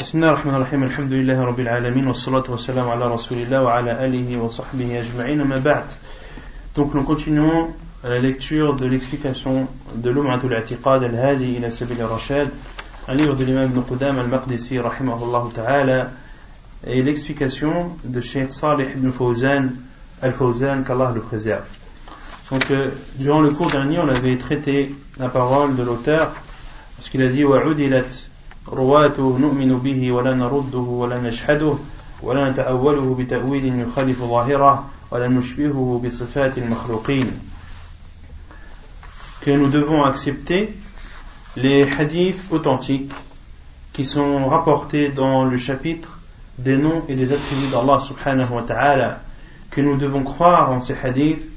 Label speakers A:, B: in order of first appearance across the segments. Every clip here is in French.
A: بسم الله الرحمن الرحيم الحمد لله رب العالمين والصلاة والسلام على رسول الله وعلى آله وصحبه أجمعين ما بعد Donc nous continuons la lecture de l'explication de l'Um'atul I'tiqad al-Hadi ila Sabil al-Rashad un livre de l'imam Ibn Qudam al-Maqdisi rahimahullah ta'ala et l'explication de Sheikh Salih ibn Fawzan al-Fawzan qu'Allah le préserve donc euh, durant le cours dernier on avait traité la parole de l'auteur parce qu'il a dit وعدلت رواته نؤمن به ولا نرده ولا نشهده ولا نتأوله بتأويل يخالف ظاهره ولا نشبهه بصفات المخلوقين que nous devons accepter les hadiths authentiques qui sont rapportés dans le chapitre des noms et des attributs d'Allah subhanahu wa ta'ala que nous devons croire en ces hadiths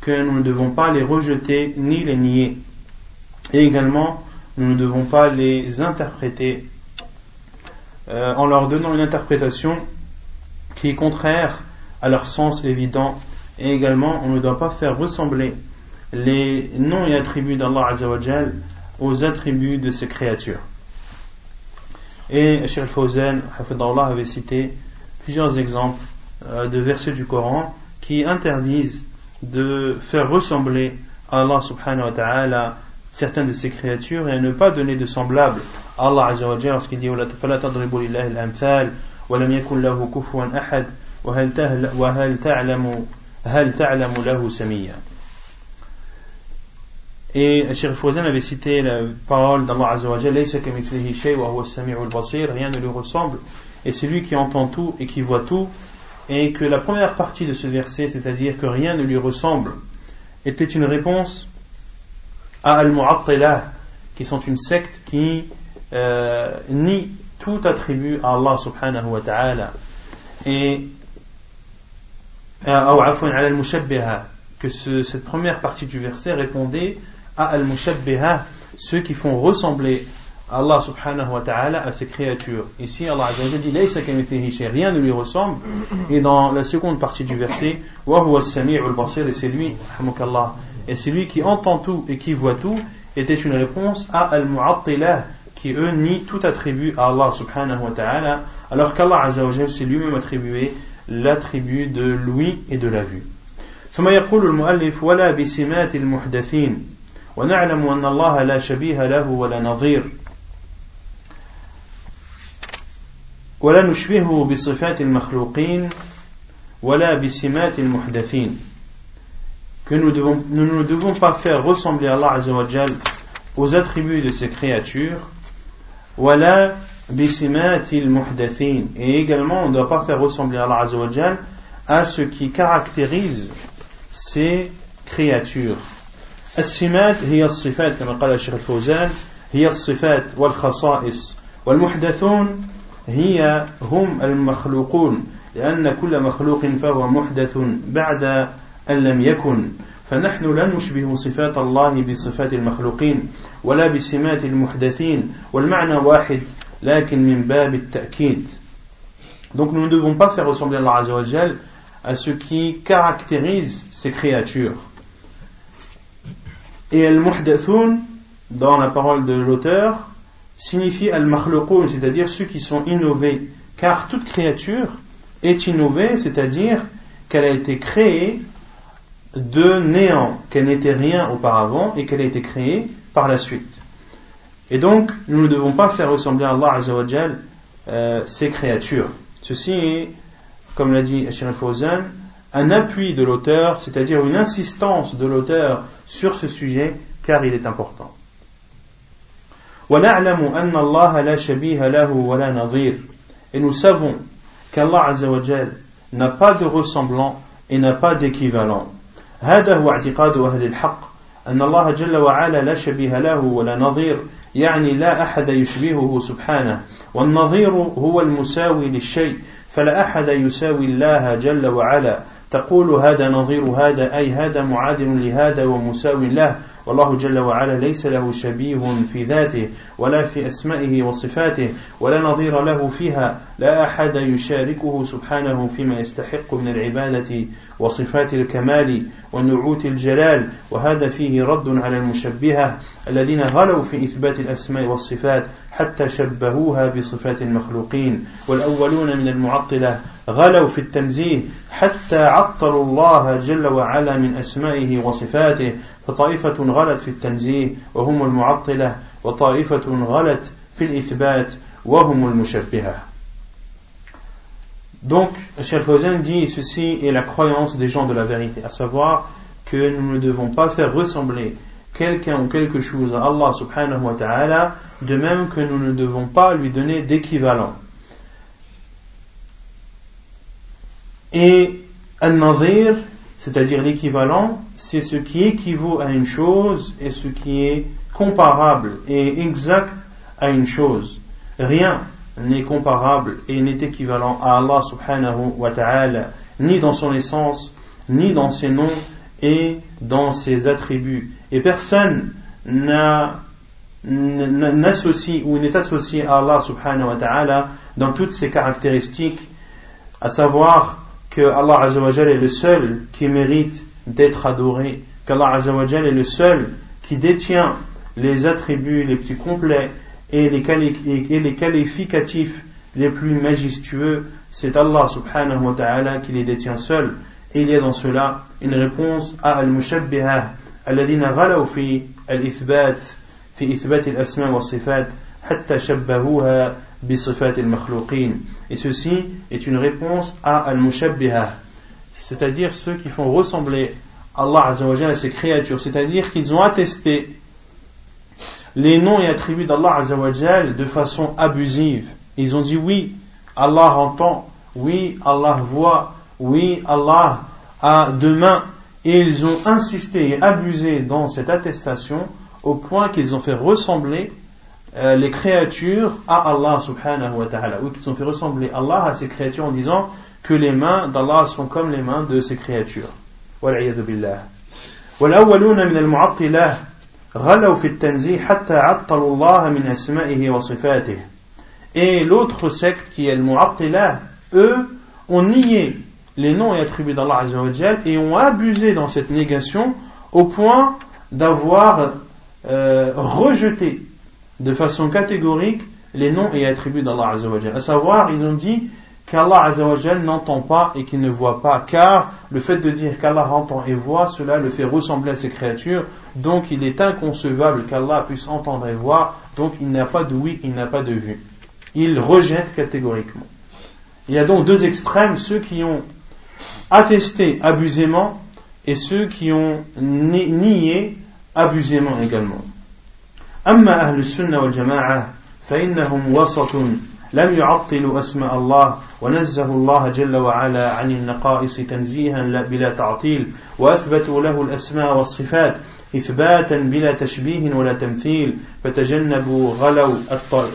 A: que nous ne devons pas les rejeter ni les nier et également nous ne devons pas les interpréter euh, en leur donnant une interprétation qui est contraire à leur sens évident et également on ne doit pas faire ressembler les noms et attributs d'Allah Azzawajal aux attributs de ses créatures. Et Sheikh Fawzan avait cité plusieurs exemples euh, de versets du Coran qui interdisent de faire ressembler Allah subhanahu wa ta'ala certaines de ses créatures et à ne pas donner de semblable à Allah Azza wa Jalla lorsqu'il dit فلا تضربوا لله الأمثال ولم يكن له كفوا أحد وهل, وهل تعلم هل تعلم له سميا Et Cheikh Fawzan avait cité la parole d'Allah Azza wa Jalla rien ne lui ressemble et c'est lui qui entend tout et qui voit tout et que la première partie de ce verset c'est-à-dire que rien ne lui ressemble était une réponse à Al-Mu'attilah, qui sont une secte qui euh, nie tout attribut à Allah subhanahu wa ta'ala. Et euh, que ce, cette première partie du verset répondait à Al-Mushabbiha, ceux qui font ressembler Allah subhanahu wa ta'ala à ses créatures. Ici, Allah dit rien ne lui ressemble. Et dans la seconde partie du verset, et c'est lui, et c'est lui qui entend tout et qui voit tout, était une réponse à Al-Mu'attilah, qui eux nient tout attribut à Allah subhanahu wa ta'ala, alors qu'Allah azza s'est lui-même attribué l'attribut de l'ouïe et de la vue. ثم يقول المؤلف ولا بسمات المحدثين ونعلم أن الله لا شبيه له ولا نظير ولا نشبهه بصفات المخلوقين ولا بسمات المحدثين que nous, devons, nous ne devons pas faire ressembler Allah Azzawajal aux attributs de ses créatures wala bisimatil muhdathin et également on ne doit pas faire ressembler Allah Azzawajal à ce qui caractérise ces créatures السمات هي الصفات كما قال الشيخ الفوزان هي الصفات والخصائص والمحدثون هي هم المخلوقون لأن كل مخلوق فهو محدث بعد أن لم يكن فنحن لا نشبه صفات الله بصفات المخلوقين ولا بسمات المحدثين والمعنى واحد لكن من باب التأكيد Donc nous ne devons pas faire ressembler Allah Azzawajal à ce qui caractérise ces créatures. Et al-muhdathun, dans la parole de l'auteur, signifie al-makhluqun, c'est-à-dire ceux qui sont innovés. Car toute créature est innovée, c'est-à-dire qu'elle a été créée de néant, qu'elle n'était rien auparavant et qu'elle a été créée par la suite. Et donc, nous ne devons pas faire ressembler à Allah Azzawajal euh, ces créatures. Ceci est, comme l'a dit Ashir Fawzan, un appui de l'auteur, c'est-à-dire une insistance de l'auteur sur ce sujet, car il est important. Et nous savons qu'Allah n'a pas de ressemblant et n'a pas d'équivalent. هذا هو اعتقاد أهل الحق أن الله جل وعلا لا شبيه له ولا نظير. يعني لا أحد يشبهه سبحانه. والنظير هو المساوي للشيء فلا أحد يساوي الله جل وعلا. تقول هذا نظير هذا أي هذا معادل لهذا ومساو له. والله جل وعلا ليس له شبيه في ذاته ولا في أسمائه وصفاته ولا نظير له فيها لا أحد يشاركه سبحانه فيما يستحق من العبادة وصفات الكمال ونعوت الجلال وهذا فيه رد على المشبهة الذين غلوا في إثبات الأسماء والصفات حتى شبهوها بصفات المخلوقين والأولون من المعطلة غلوا في التنزيه حتى عطلوا الله جل وعلا من أسمائه وصفاته فطائفة غلت في التنزيه وهم المعطلة وطائفة غلت في الإثبات وهم المشبهة Donc, Cheikh Fawzan dit ceci est la croyance des gens de la vérité, à savoir que nous ne devons pas faire ressembler quelqu'un ou quelque chose à Allah subhanahu wa ta'ala, de même que nous ne devons pas lui donner d'équivalent. Et al-nazir, c'est-à-dire l'équivalent, c'est ce qui équivaut à une chose et ce qui est comparable et exact à une chose. Rien n'est comparable et n'est équivalent à Allah subhanahu wa ta'ala, ni dans son essence, ni dans ses noms et dans ses attributs. Et personne n'associe ou n'est associé à Allah subhanahu wa ta'ala dans toutes ses caractéristiques, à savoir que Allah Azzawajal est le seul qui mérite d'être adoré, qu'Allah Azzawajal est le seul qui détient les attributs les plus complets et les, et les qualificatifs les plus majestueux, c'est Allah subhanahu wa ta'ala qui les détient seul. Et il y a dans cela une réponse à al-mushabbiha, الذين غلوا في الإثبات في إثبات الأسماء والصفات حتى شبهوها بصفات المخلوقين et ceci est une réponse à al-mushabbiha c'est-à-dire ceux qui font ressembler Allah Azzawajal à ses créatures c'est-à-dire qu'ils ont attesté les noms et attributs d'Allah Azzawajal de façon abusive. Ils ont dit oui, Allah entend, oui, Allah voit, oui, Allah a deux mains. Et ils ont insisté et abusé dans cette attestation au point qu'ils ont fait ressembler euh, les créatures à Allah subhanahu wa ta'ala, ou qu'ils ont fait ressembler Allah à ses créatures en disant que les mains d'Allah sont comme les mains de ses créatures. billah. Et l'autre secte qui est le Mu'attilah, eux ont nié les noms et attributs d'Allah et ont abusé dans cette négation au point d'avoir euh, rejeté de façon catégorique les noms et attributs d'Allah À savoir, ils ont dit qu'Allah Azzawajal n'entend pas et qu'il ne voit pas, car le fait de dire qu'Allah entend et voit, cela le fait ressembler à ses créatures, donc il est inconcevable qu'Allah puisse entendre et voir, donc il n'a pas de oui, il n'a pas de vue. Il rejette catégoriquement. Il y a donc deux extrêmes, ceux qui ont attesté abusément et ceux qui ont nié abusément également. أما أهل السنة والجماعة فإنهم وسط لم يعطلوا أسماء الله ونزه الله جل وعلا عن النقائص تنزيها بلا تعطيل وأثبتوا له الأسماء والصفات إثباتا بلا تشبيه ولا تمثيل فتجنبوا غلو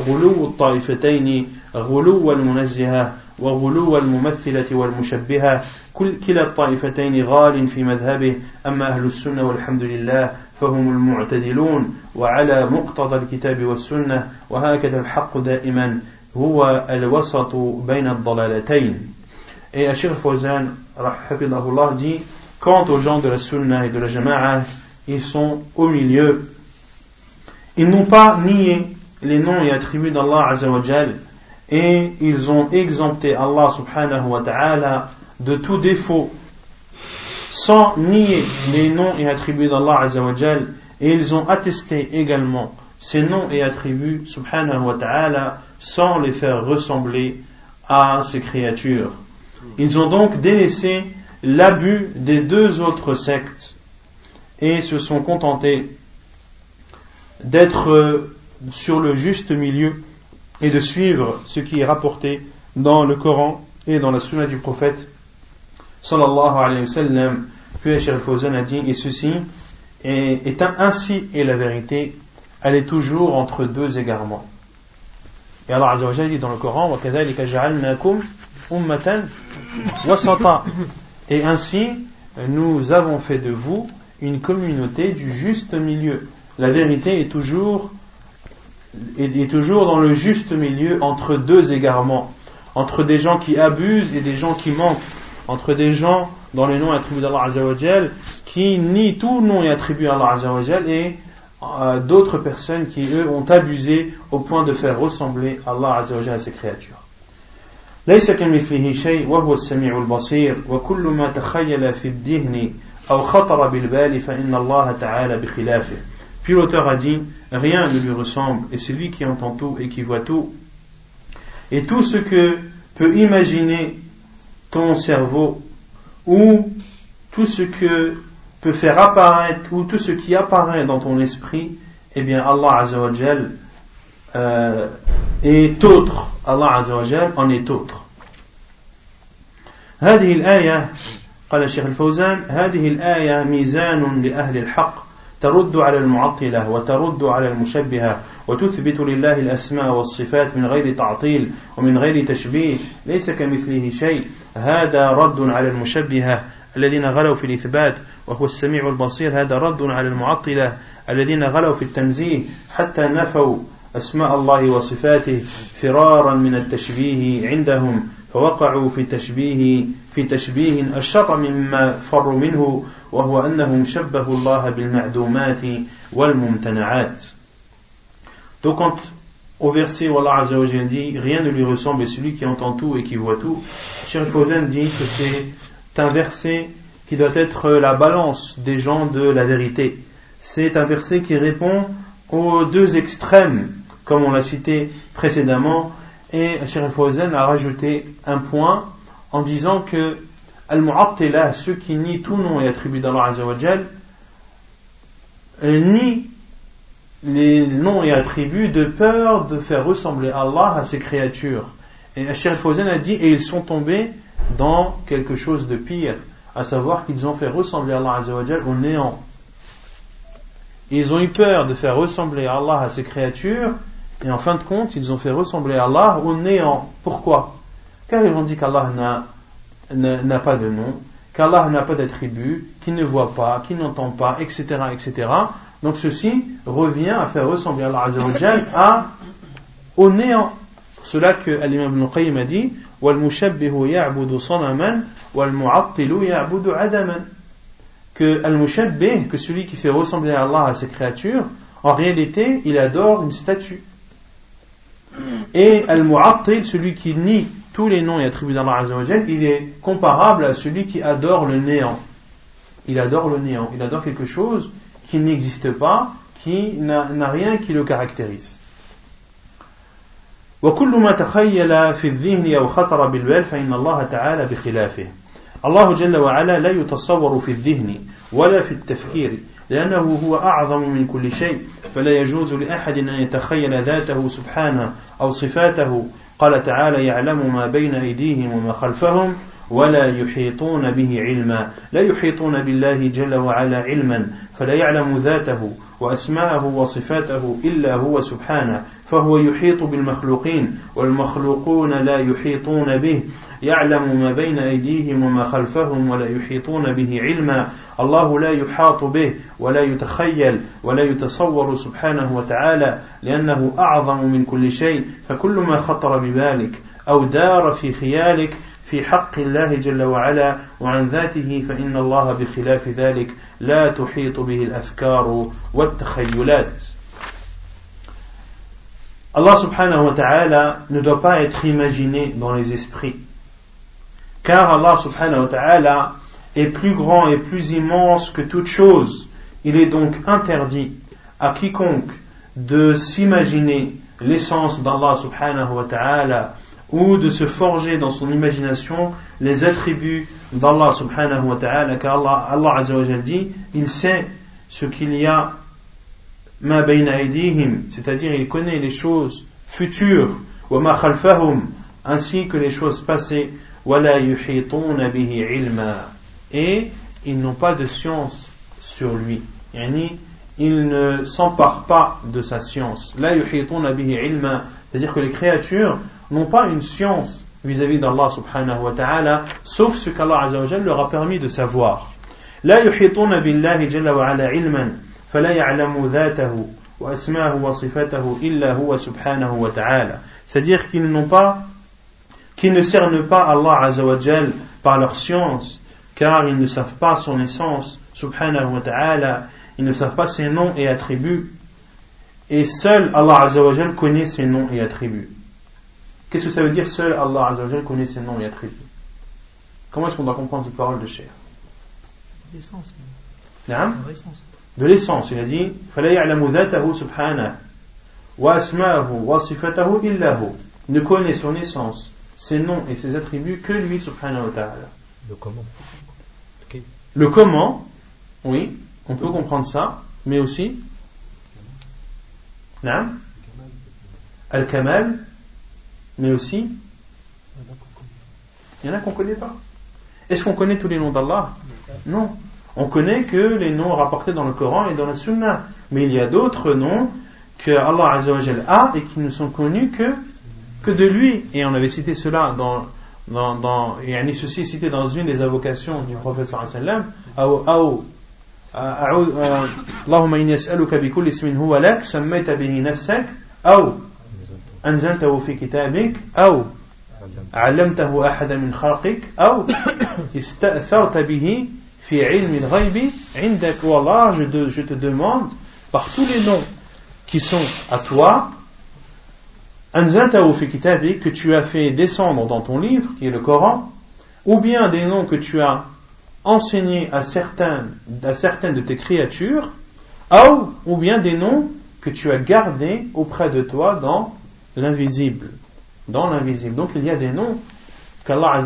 A: غلو الطائفتين غلو المنزهة وغلو الممثلة والمشبهة كل كلا الطائفتين غال في مذهبه أما أهل السنة والحمد لله فهم المعتدلون وعلى مقتضى الكتاب والسنة وهكذا الحق دائما هو الوسط بين الضلالتين Et Ashir Fawzan, dit Quant aux gens de la Sunna et de la Jama'a, ils sont au milieu. Ils n'ont pas nié les noms et attributs d'Allah Azzawajal et ils ont exempté Allah subhanahu wa ta'ala de tout défaut sans nier les noms et attributs d'Allah Azzawajal et ils ont attesté également ces noms et attributs subhanahu wa ta'ala sans les faire ressembler à ces créatures. Ils ont donc délaissé l'abus des deux autres sectes et se sont contentés d'être sur le juste milieu et de suivre ce qui est rapporté dans le Coran et dans la sunna du prophète sallallahu alayhi wa sallam puis Fawzan a dit et ceci est, ainsi est la vérité elle est toujours entre deux égarements. Et Allah Azza dit dans le Coran et ainsi nous avons fait de vous une communauté du juste milieu. La vérité est toujours, est, toujours dans le juste milieu entre deux égarements, entre des gens qui abusent et des gens qui manquent, entre des gens dans les noms attribués d'Allah Azzawajal qui nient tout nom et attribué à Allah Azzawajal et euh, d'autres personnes qui eux ont abusé au point de faire ressembler Allah Azzawajal à ses créatures. ليس كمثله شيء وهو السميع البصير وكل ما تخيل في الذهن أو خطر بالبال فإن الله تعالى بخلافه Puis l'auteur a dit, rien ne lui ressemble, et c'est lui qui entend tout et qui voit tout. Et tout ce que peut imaginer ton cerveau, ou tout ce que peut faire apparaître, ou tout ce qui apparaît dans ton esprit, eh bien Allah Azzawajal euh, est autre. Allah Azzawajal en est autre. هذه الآية قال الشيخ الفوزان هذه الآية ميزان لأهل الحق ترد على المعطلة وترد على المشبهة وتثبت لله الأسماء والصفات من غير تعطيل ومن غير تشبيه ليس كمثله شيء. هذا رد على المشبهة الذين غلوا في الإثبات وهو السميع البصير. هذا رد على المعطلة الذين غلوا في التنزيه حتى نفوا أسماء الله وصفاته فرارا من التشبيه عندهم فوقعوا في تشبيه في تشبيه أشر مما فروا منه وهو أنهم شبهوا الله بالمعدومات والممتنعات. Donc quand au verset où Allah Azza wa dit rien ne lui ressemble et celui qui entend tout et qui voit tout, Cheikh Fawzan dit que c'est un verset qui doit être la balance des gens de la vérité. C'est un verset qui répond aux deux extrêmes, comme on l'a cité précédemment, et Cheikh Fawzan a rajouté un point en disant que Al-Mu'attila, ceux qui nient tout nom et attribut d'Allah Azzawajal, euh, nient les noms et attributs de peur de faire ressembler Allah à ses créatures. Et Cheikh Fawzan a dit, et ils sont tombés dans quelque chose de pire, à savoir qu'ils ont fait ressembler Allah Azzawajal au néant. Ils ont eu peur de faire ressembler Allah à ses créatures, et en fin de compte, ils ont fait ressembler Allah au néant. Pourquoi? Car ils ont dit qu'Allah n'a pas de nom, qu'Allah n'a pas d'attribut, qu'il ne voit pas, qu'il n'entend pas, etc., etc. Donc ceci revient à faire ressembler Allah Azzawajal à au néant. Cela que l'imam Ibn Qayyim a dit وَالْمُشَبِّهُ يَعْبُدُ صَنَمًا وَالْمُعَطِّلُ يَعْبُدُ عَدَمًا que al-mushabbih, que celui qui fait ressembler à Allah à ses créatures, en réalité, il adore une statue. Et al-mu'attil, celui qui nie tous les noms et attributs d'Allah Azzawajal, il est comparable à celui qui adore le néant. Il adore le néant. Il adore quelque chose qui n'existe pas, qui n'a rien qui le caractérise. وكل ما تخيل في الذهن أو خطر بالبال فإن الله تعالى بخلافه الله جل وعلا لا يتصور في الذهن ولا في التفكير لأنه هو أعظم من كل شيء فلا يجوز لأحد أن يتخيل ذاته سبحانه أو صفاته قال تعالى يعلم ما بين أيديهم وما خلفهم ولا يحيطون به علما. لا يحيطون بالله جل وعلا علما فلا يعلم ذاته وأسماءه وصفاته إلا هو سبحانه فهو يحيط بالمخلوقين والمخلوقون لا يحيطون به. يعلم ما بين أيديهم وما خلفهم ولا يحيطون به علما. الله لا يحاط به ولا يتخيل ولا يتصور سبحانه وتعالى لأنه أعظم من كل شيء فكل ما خطر ببالك أو دار في خيالك في حق الله جل وعلا وعن ذاته فإن الله بخلاف ذلك لا تحيط به الأفكار والتخيلات Allah subhanahu wa ta'ala ne doit pas être imaginé dans les esprits. Car Allah subhanahu wa ta'ala est plus grand et plus immense que toute chose. Il est donc interdit à quiconque de s'imaginer l'essence d'Allah subhanahu wa ta'ala ou de se forger dans son imagination les attributs d'Allah subhanahu wa ta'ala, car Allah, Allah dit, il sait ce qu'il y a c'est-à-dire il connaît les choses futures, ainsi que les choses passées, wa et ils n'ont pas de science sur lui. Yani, ils ne s'emparent pas de sa science. C'est-à-dire que les créatures n'ont pas une science vis-à-vis d'Allah subhanahu wa ta'ala sauf ce qu'Allah leur a permis de savoir لا يحيطون بالله جل وعلا علما فلا يعلم ذاته وأسماه وصفته إلا هو سبحانه وتعالى c'est-à-dire qu'ils n'ont pas qu'ils ne cernent pas Allah Azzawajal par leur science car ils ne savent pas son essence subhanahu wa ta'ala ils ne savent pas ses noms et attributs et seul Allah Azzawajal connaît ses noms et attributs Qu'est-ce que ça veut dire seul Allah Azzawajal connaît ses noms et attributs? Comment est-ce qu'on doit comprendre cette parole de Cher L'essence. De l'essence. Il a dit subhanahu wa sifatahu illahu. Ne connaît son essence, ses noms et ses attributs que lui, subhanahu wa ta'ala.
B: Le comment. Okay.
A: Le comment, oui, on peut comprendre ça, mais aussi. Al-Kamal mais aussi il y en a qu'on ne connaît pas. Est-ce qu'on connaît tous les noms d'Allah? Non. On connaît que les noms rapportés dans le Coran et dans la Sunna. Mais il y a d'autres noms que Allah a et qui ne sont connus que, que de lui. Et on avait cité cela dans. dans, et ceci est cité dans une des invocations du professeur sallam. Euh, Allahumma inni bi kulli aou. أنزلته في كتابك أو علمته أحد من خلقك أو استأثرت به في علم الغيب عندك والله je te, je te demande par tous les noms qui sont à toi أنزلته في كتابك que tu as fait descendre dans ton livre qui est le Coran ou bien des noms que tu as enseigné à certaines, à certaines de tes créatures, ou bien des noms que tu as gardés auprès de toi dans l'invisible. Dans l'invisible. Donc il y a des noms qu'Allah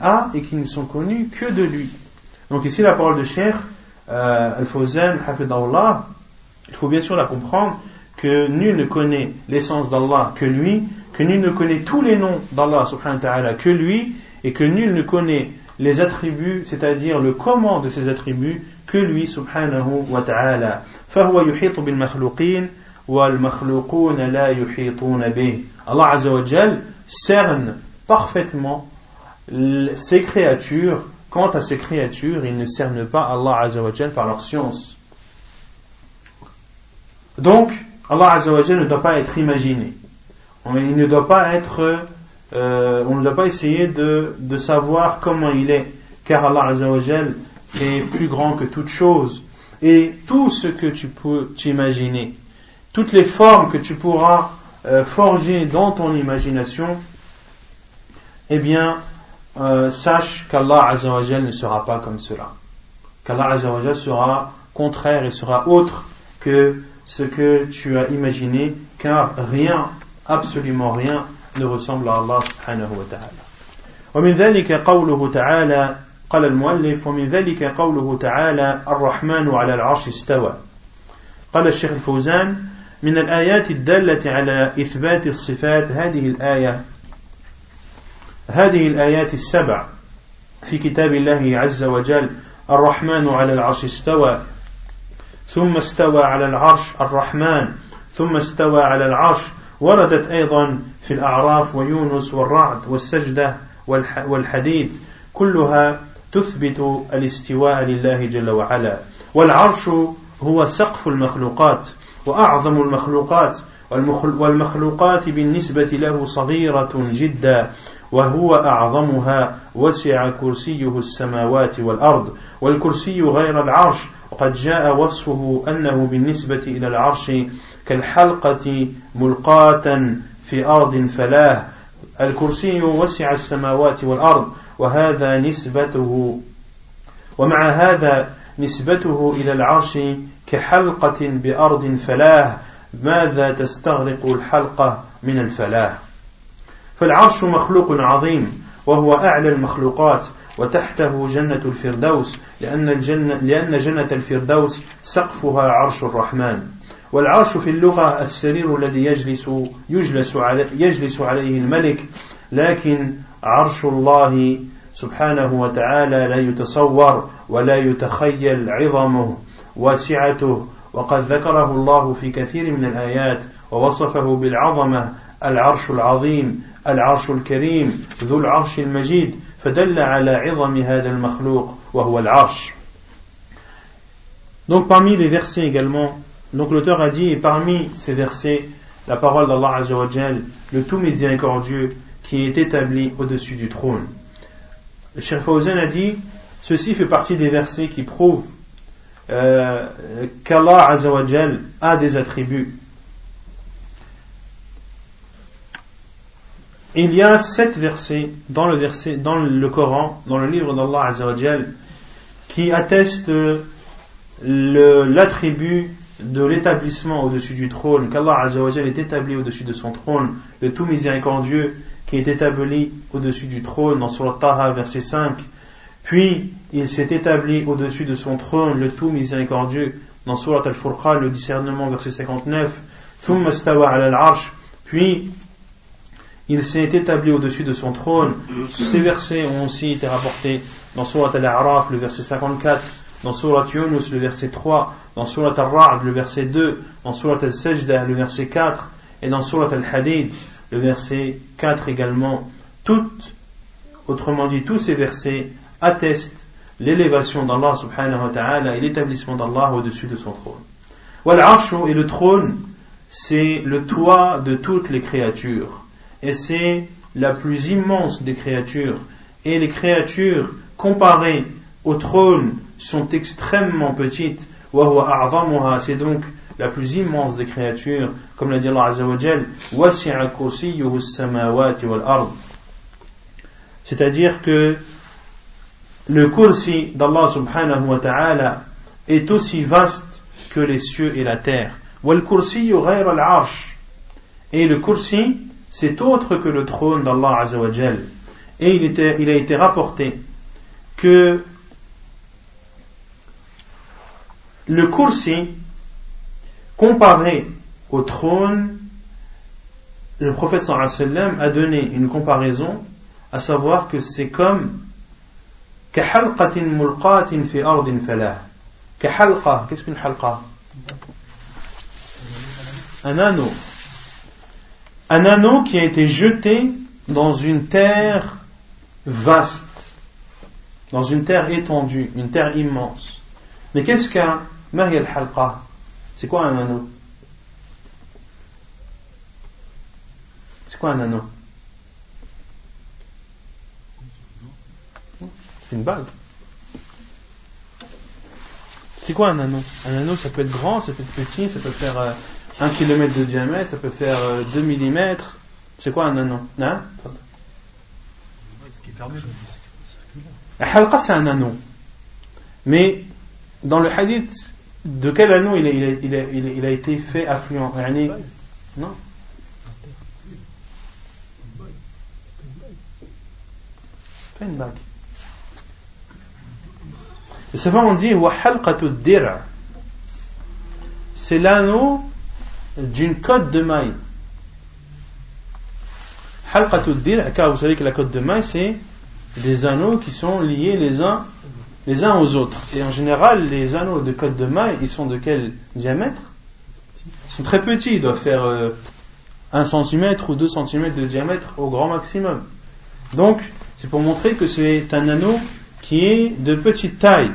A: a et qui ne sont connus que de lui. Donc ici la parole de Cheikh euh, Al-Fawzan, il faut bien sûr la comprendre que nul ne connaît l'essence d'Allah que lui, que nul ne connaît tous les noms d'Allah subhanahu wa ta'ala que lui, et que nul ne connaît les attributs, c'est-à-dire le comment de ces attributs, que lui subhanahu wa ta'ala. فهو يحيط بالمخلوقين Allah Azzawajal cerne parfaitement ses créatures. Quant à ses créatures, il ne cerne pas Allah Azzawajal par leur science. Donc, Allah Azzawajal ne doit pas être imaginé. Ne doit pas être, euh, on ne doit pas essayer de, savoir comment il est, car Allah Azzawajal est plus grand que toute chose. Et tout ce que tu peux t'imaginer, toutes les formes que tu pourras euh, forger dans ton imagination, eh bien, euh, sache qu'Allah Azzawajal ne sera pas comme cela. Qu'Allah Azzawajal sera contraire et sera autre que ce que tu as imaginé, car rien, absolument rien, ne ressemble à Allah subhanahu wa ta'ala. ومن ذلك قوله تعالى قال المؤلف ومن ذلك قوله تعالى الرحمن على العرش استوى قال الشيخ الفوزان من الآيات الدالة على إثبات الصفات هذه الآية هذه الآيات السبع في كتاب الله عز وجل الرحمن على العرش استوى ثم استوى على العرش الرحمن ثم استوى على العرش وردت أيضا في الأعراف ويونس والرعد والسجدة والحديد كلها تثبت الاستواء لله جل وعلا. والعرش هو سقف المخلوقات. وأعظم المخلوقات والمخلوقات بالنسبة له صغيرة جدا وهو أعظمها وسع كرسيه السماوات والأرض. والكرسي غير العرش وقد جاء وصفه أنه بالنسبة إلى العرش كالحلقة ملقاة في أرض فلاه. الكرسي وسع السماوات والأرض وهذا نسبته ومع هذا نسبته إلى العرش كحلقة بأرض فلاه ماذا تستغرق الحلقة من الفلاه؟ فالعرش مخلوق عظيم وهو أعلى المخلوقات وتحته جنة الفردوس لأن, الجنة لأن جنة الفردوس سقفها عرش الرحمن. والعرش في اللغة السرير الذي يجلس يجلس عليه, يجلس عليه الملك لكن عرش الله سبحانه وتعالى لا يتصور ولا يتخيل عظمه. وسعته وقد ذكره الله في كثير من الآيات ووصفه بالعظمة العرش العظيم العرش الكريم ذو العرش المجيد فدل على عظم هذا المخلوق وهو العرش Donc parmi les versets également, donc l'auteur a dit, et parmi ces versets, la parole d'Allah Azzawajal, le tout miséricordieux, qui est établi au-dessus du trône. Le Cheikh Fawzan a dit, ceci fait partie des versets qui prouvent euh, qu'Allah Azzawajal a des attributs. Il y a sept versets dans le Coran, dans le livre d'Allah Azzawajal, qui attestent l'attribut de l'établissement au-dessus du trône, qu'Allah Azzawajal est établi au-dessus de son trône, le tout miséricordieux qui est établi au-dessus du trône dans Surat Taha verset 5, puis il s'est établi au-dessus de son trône, le tout miséricordieux dans Surat Al-Furqan, le discernement verset 59, puis il s'est établi au-dessus de son trône. Ces versets ont aussi été rapportés dans Surat Al-A'raf, le verset 54, dans Surat Yunus, le verset 3, dans Surat Al-Ra'd, le verset 2, dans Surat Al-Sajda, le verset 4, et dans Surat Al-Hadid, le verset 4 également. Toutes, autrement dit, tous ces versets attestent l'élévation d'Allah subhanahu wa ta'ala et l'établissement d'Allah au-dessus de son trône. Wal et le trône, c'est le toit de toutes les créatures et c'est la plus immense des créatures. Et les créatures comparées au trône sont extrêmement petites. C'est donc la plus immense des créatures, comme l'a dit Allah c'est-à-dire que le kursi d'Allah subhanahu wa ta'ala est aussi vaste que les cieux et la terre. Et le kursi c'est autre que le trône d'Allah Azzawajal. Et il, il a été rapporté que le kursi, comparé au trône, le professeur a donné une comparaison, à savoir que c'est comme Un anneau un anneau qui a été jeté dans une terre vaste, dans une terre étendue, une terre immense. Mais qu'est-ce qu'un Mariel Halqa? C'est quoi un anneau? C'est quoi un anneau? C'est une bague. C'est quoi un anneau? Un anneau, ça peut être grand, ça peut être petit, ça peut faire euh, 1 km de diamètre, ça peut faire 2 euh, mm. C'est quoi un anneau? Hein? Halqa, c'est un anneau. Mais dans le hadith, de quel anneau il a, il a, il a, été fait affluent? Non Pas une bague. Et souvent on dit c'est l'anneau d'une côte de maille. car vous savez que la côte de maille, c'est des anneaux qui sont liés les uns, les uns aux autres. Et en général, les anneaux de côte de maille, ils sont de quel diamètre? Ils sont très petits, ils doivent faire 1 euh, cm ou 2 cm de diamètre au grand maximum. Donc, c'est pour montrer que c'est un anneau qui est de petite taille,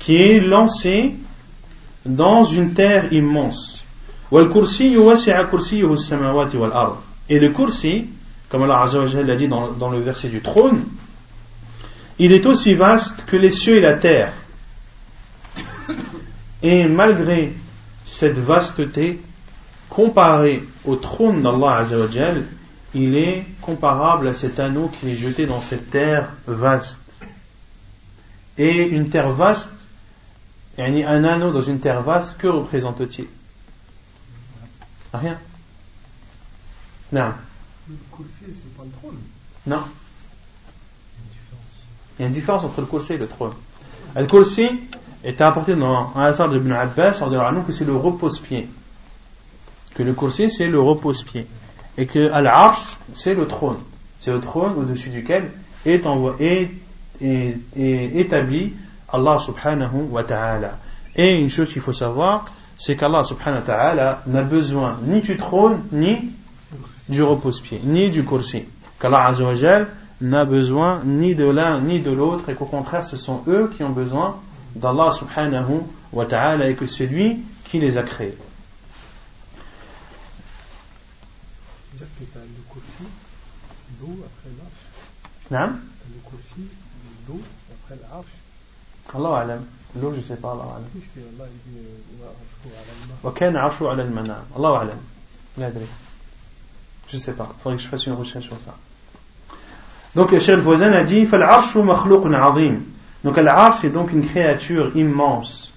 A: qui est lancé dans une terre immense. Et le kursi, comme Allah l'a dit dans, dans le verset du trône, il est aussi vaste que les cieux et la terre. Et malgré cette vasteté, comparé au trône d'Allah il est comparable à cet anneau qui est jeté dans cette terre vaste. Et une terre vaste, un anneau dans une terre vaste, que représente-t-il? Rien. Non.
B: Le kursi, c'est pas le trône.
A: Non. Il y a une différence entre le kursi et le trône. Le kursi est apporté dans un hasard de Ibn Abbas que c'est le repose-pied. Que le kursi c'est le repose-pied. Et que Al-Arsh c'est le trône. C'est le trône au-dessus duquel est, envoyé, est, est établi Allah subhanahu wa ta'ala. Et une chose qu'il faut savoir, c'est qu'Allah subhanahu wa ta'ala n'a besoin ni du trône, ni du repose-pied, ni du kursi. Qu'Allah azawajal n'a besoin ni de l'un ni de l'autre, et qu'au contraire, ce sont eux qui ont besoin d'Allah subhanahu wa ta'ala et que c'est lui qui les a créés.
B: C'est-à-dire
A: Allah alam.
B: Puisque Allah il dit euh, وعرشه على الماء.
A: وكان عرشه على الماء نعم الله أعلم لا أدري je sais pas faudrait que je fasse une recherche sur ça donc Cheikh Al-Fawzan a dit فالعرش مخلوق عظيم donc l'arche c'est donc une créature immense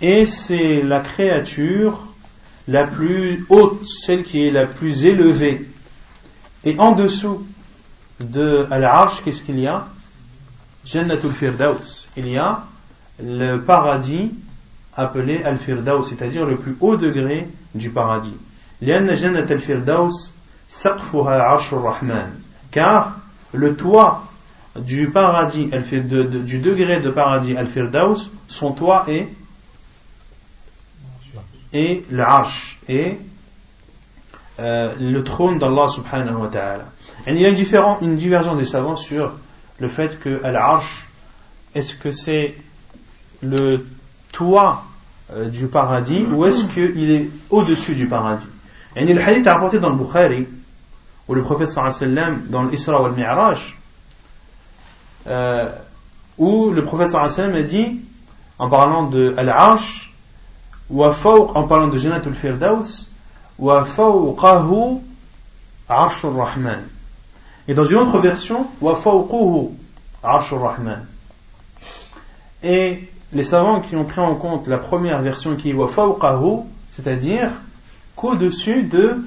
A: et c'est la créature la plus haute celle qui est la plus élevée et en dessous de l'arche qu'est-ce qu'il y a Jannatul Firdaus. Il y a le paradis appelé Al-Firdaus, c'est-à-dire le plus haut degré du paradis. Car le toit du paradis, du degré de paradis Al-Firdaus, son toit est et l'arche et euh, le trône d'Allah subhanahu wa ta'ala. il y a une divergence des savants sur le fait que Al-Arsh, est-ce que c'est le toit euh, du paradis ou est-ce qu'il est, est au-dessus du paradis? Et yani, le hadith rapporté dans le Bukhari, où le prophète sallam dans l'Isra ou le Mi'raj, euh, où le prophète a dit, en parlant de Al-Arsh, en parlant de Janatul Firdaus, wa fawqahu Arshur Rahman. Et dans une autre version, وَفَوْقُهُ عَرْشُ الرَّحْمَنِ Et les savants qui ont pris en compte la première version qui est wafawqahu, c'est-à-dire qu'au-dessus de,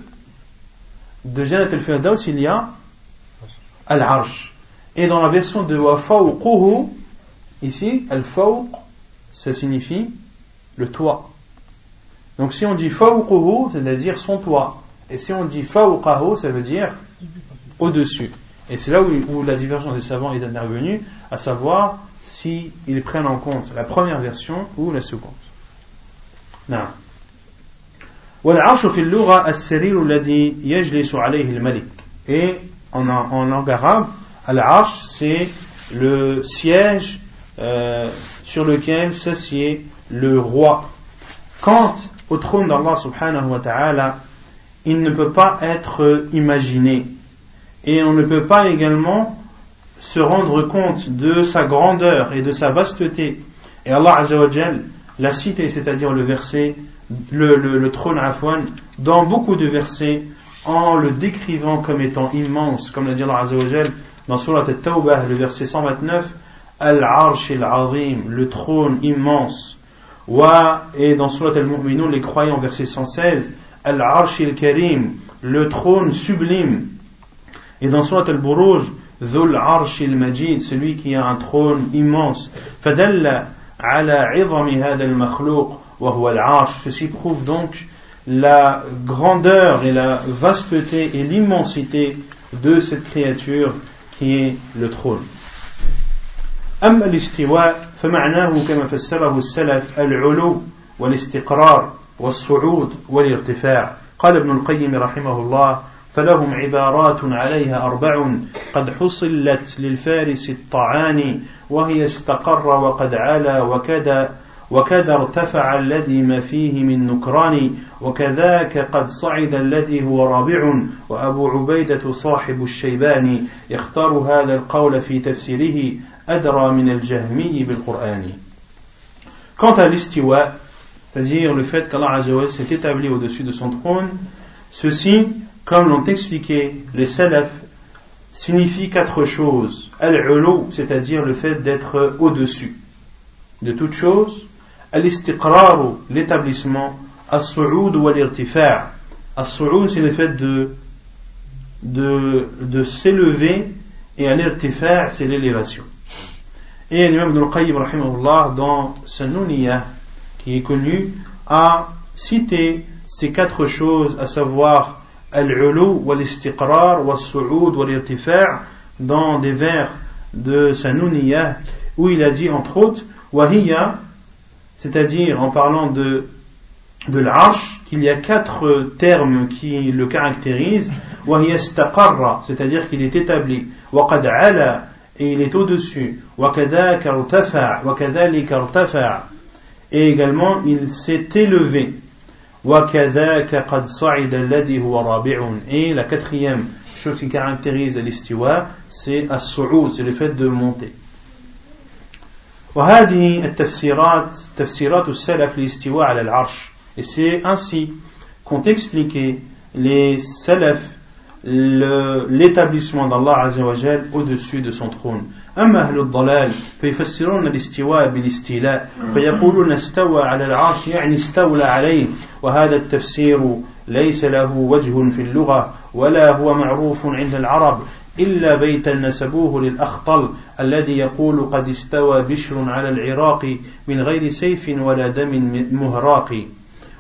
A: de Jannat al-Firdaus, il y a al-Arsh. Et dans la version de wafawquhu, ici, al-fawq, ça signifie le toit. Donc si on dit fawquhu, c'est-à-dire son toit. Et si on dit fawqahu, ça veut dire au-dessus. Et c'est là où, la divergence des savants est intervenue, à savoir s'ils si prennent en compte la première version ou la seconde. Non. Et en, en langue arabe, Al-Arsh, c'est le siège euh, sur lequel s'assied le roi. Quant au trône d'Allah subhanahu wa ta'ala, il ne peut pas être imaginé et on ne peut pas également se rendre compte de sa grandeur et de sa vasteté. Et Allah Azzawajal l'a cité, c'est-à-dire le verset, le, trône Afwan, dans beaucoup de versets, en le décrivant comme étant immense, comme l'a dit Allah Azzawajal dans Surat Al-Tawbah, le verset 129, Al-Arsh al-Azim, le trône immense. Wa, et dans Surat Al-Mu'minun, les croyants, verset 116, Al-Arsh al-Karim, le trône sublime. Et dans Surat Al-Buruj, Dhul Arsh al-Majid, celui qui a un trône immense. فدل على عظم هذا المخلوق وهو العرش. Ceci prouve donc la grandeur et la vasteté et l'immensité de cette créature qui est le trône. أما الاستواء فمعناه كما فسره السلف العلو والاستقرار والصعود والارتفاع قال ابن القيم رحمه الله فلهم عبارات عليها أربع قد حصلت للفارس الطعان وهي استقر وقد علا وكذا وكذا ارتفع الذي ما فيه من نكران وكذاك قد صعد الذي هو رابع وأبو عبيدة صاحب الشيباني يختار هذا القول في تفسيره أدرى من الجهمي بالقرآن. Quant à l'istiwa, c'est-à-dire le fait qu'Allah s'est établi au-dessus de son trône, ceci comme l'ont expliqué les salafs, signifie quatre choses. Al-ulu, c'est-à-dire le fait d'être au-dessus de toute chose. Al-istiqraru, l'établissement. As-su'ud wa l'irtifa' As-su'ud, c'est le fait de, de, de s'élever et al-irtifa' c'est l'élévation. Et l'imam Ibn al-Qayyim, dans sa qui est connu, a cité ces quatre choses, à savoir al-ulu wal-istiqrar wal-su'ud dans des vers de sa où il a dit entre autres wahiya c'est-à-dire en parlant de de l'arche qu'il y a quatre termes qui le caractérisent wahiya c'est-à-dire qu'il est établi waqad ala et il est au-dessus. Et également, il s'est élevé. Et la quatrième chose qui caractérise l'istiwa, c'est as-su'ud, c'est le fait de monter. وهذه التفسيرات تفسيرات السلف للاستواء على العرش et c'est ainsi qu'ont expliqué les salafs l'établissement d'Allah Azzawajal au-dessus de son trône. أما أهل الضلال فيفسرون الاستواء بالاستيلاء فيقولون استوى على العرش يعني استولى عليه وهذا التفسير ليس له وجه في اللغة ولا هو معروف عند العرب إلا بيتا نسبوه للأخطل الذي يقول قد استوى بشر على العراق من غير سيف ولا دم مهراق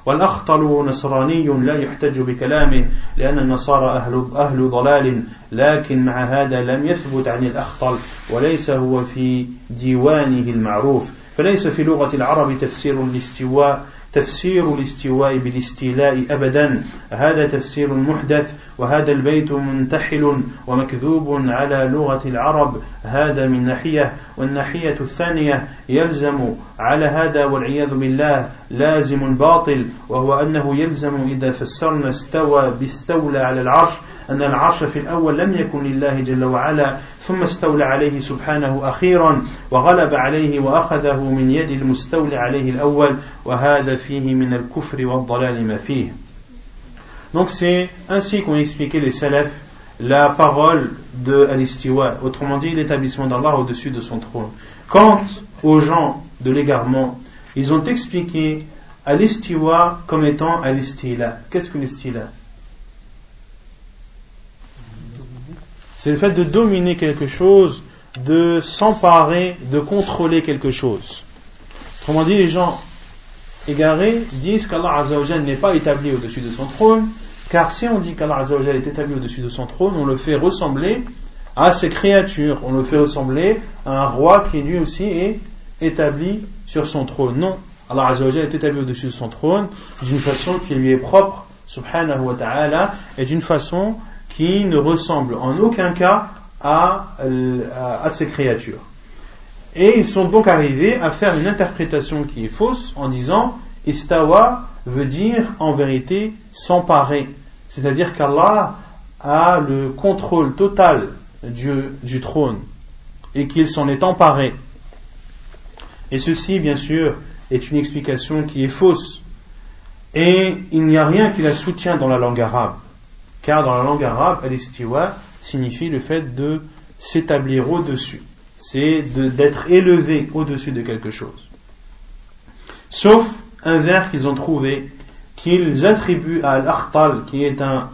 A: والأخطل نصراني لا يحتج بكلامه لأن النصارى أهل, أهل ضلال لكن مع هذا لم يثبت عن الأخطل وليس هو في ديوانه المعروف. فليس في لغة العرب تفسير الاستواء تفسير الاستواء بالاستيلاء أبدا. هذا تفسير محدث وهذا البيت منتحل ومكذوب على لغة العرب هذا من ناحية والناحية الثانية يلزم على هذا والعياذ بالله لازم باطل وهو أنه يلزم إذا فسرنا استوى باستولى على العرش أن العرش في الأول لم يكن لله جل وعلا ثم استولى عليه سبحانه أخيرا وغلب عليه وأخذه من يد المستولى عليه الأول وهذا فيه من الكفر والضلال ما فيه. Donc c'est ainsi qu'ont expliqué les salafs la parole de Al-Istiwa, autrement dit l'établissement d'Allah au-dessus de son trône. Quant aux gens de l'égarement, ils ont expliqué Al-Istiwa comme étant Al-Istila. Qu'est-ce que l'Istila? C'est le fait de dominer quelque chose, de s'emparer, de contrôler quelque chose. Autrement dit, les gens égarés disent qu'Allah n'est pas établi au-dessus de son trône, car si on dit qu'Allah est établi au-dessus de son trône, on le fait ressembler à ses créatures, on le fait ressembler à un roi qui lui aussi est établi sur son trône. Non, Allah est établi au-dessus de son trône d'une façon qui lui est propre, subhanahu wa ta'ala, et d'une façon qui ne ressemble en aucun cas à, à, ces créatures. Et ils sont donc arrivés à faire une interprétation qui est fausse en disant Istawa veut dire en vérité s'emparer. C'est-à-dire qu'Allah a le contrôle total du, trône et qu'il s'en est emparé. Et ceci, bien sûr, est une explication qui est fausse. Et il n'y a rien qui la soutient dans la langue arabe. Car dans la langue arabe, al-istiwa signifie le fait de s'établir au-dessus. C'est d'être élevé au-dessus de quelque chose. Sauf un vers qu'ils ont trouvé, qu'ils attribuent à Al-Akhtal, qui est un,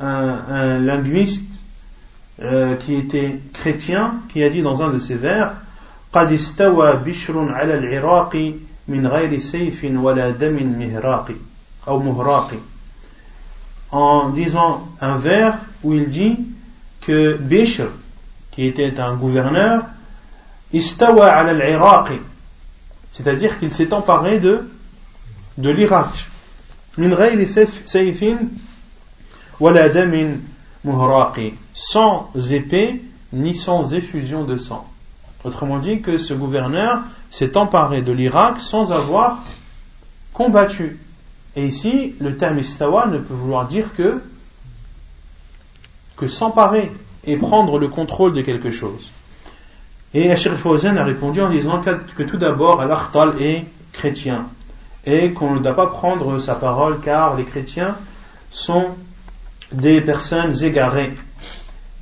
A: linguiste euh, qui était chrétien, qui a dit dans un de ses vers قد استوى بشر على العراق من غير سيف ولا دم مهراق أو مهراق en disant un vers où il dit que Bishr, qui était un gouverneur, istawa al al c'est-à-dire qu'il s'est emparé de, de l'Irak. sans épée ni sans effusion de sang. Autrement dit que ce gouverneur s'est emparé de l'Irak sans avoir combattu. Et ici, le terme istawa ne peut vouloir dire que, que s'emparer et prendre le contrôle de quelque chose. Et Ashir Fawzan a répondu en disant que, tout d'abord, Al-Akhtal est chrétien et qu'on ne doit pas prendre sa parole car les chrétiens sont des personnes égarées.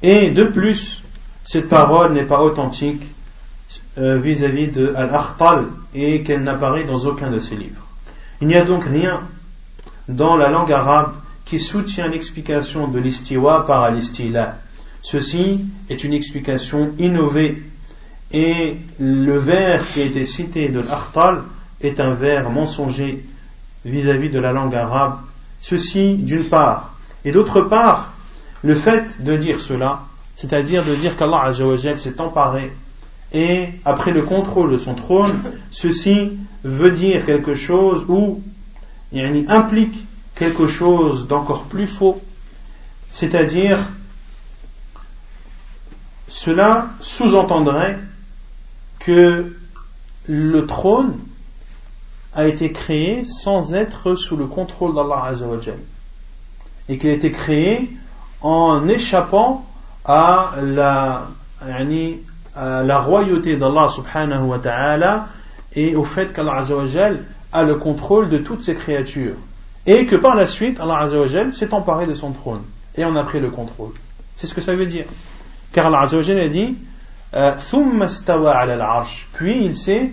A: Et de plus, cette parole n'est pas authentique euh, vis-à-vis de Al-Akhtal et qu'elle n'apparaît dans aucun de ses livres. Il n'y a donc rien dans la langue arabe qui soutient l'explication de l'istiwa par l'istila. Ceci est une explication innovée et le vers qui a été cité de l'Akhtal est un vers mensonger vis-à-vis de la langue arabe. Ceci d'une part. Et d'autre part, le fait de dire cela, c'est-à-dire de dire qu'Allah s'est emparé et après le contrôle de son trône, ceci veut dire quelque chose ou implique quelque chose d'encore plus faux, c'est-à-dire cela sous-entendrait que le trône a été créé sans être sous le contrôle d'Allah Azzawajal. Et qu'il a été créé en échappant à la, royauté d'Allah subhanahu wa ta'ala et au fait qu'Allah Azzawajal a le contrôle de toutes ses créatures. Et que par la suite, Allah Azzawajal s'est emparé de son trône et en a pris le contrôle. C'est ce que ça veut dire. Car Allah Azzawajal a dit euh, puis il s'est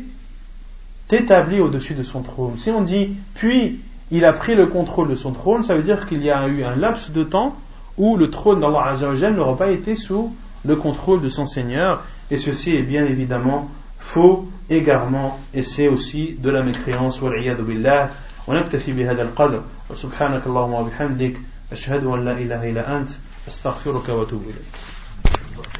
A: établi au-dessus de son trône. Si on dit puis il a pris le contrôle de son trône, ça veut dire qu'il y a eu un laps de temps où le trône d'Allah Azzawajal n'aura pas été sous le contrôle de son Seigneur. Et ceci est bien évidemment faux, égarement, et c'est aussi de la mécréance. billah. ونكتفي بهذا القدر وسبحانك اللهم وبحمدك أشهد أن لا إله إلا أنت أستغفرك وأتوب إليك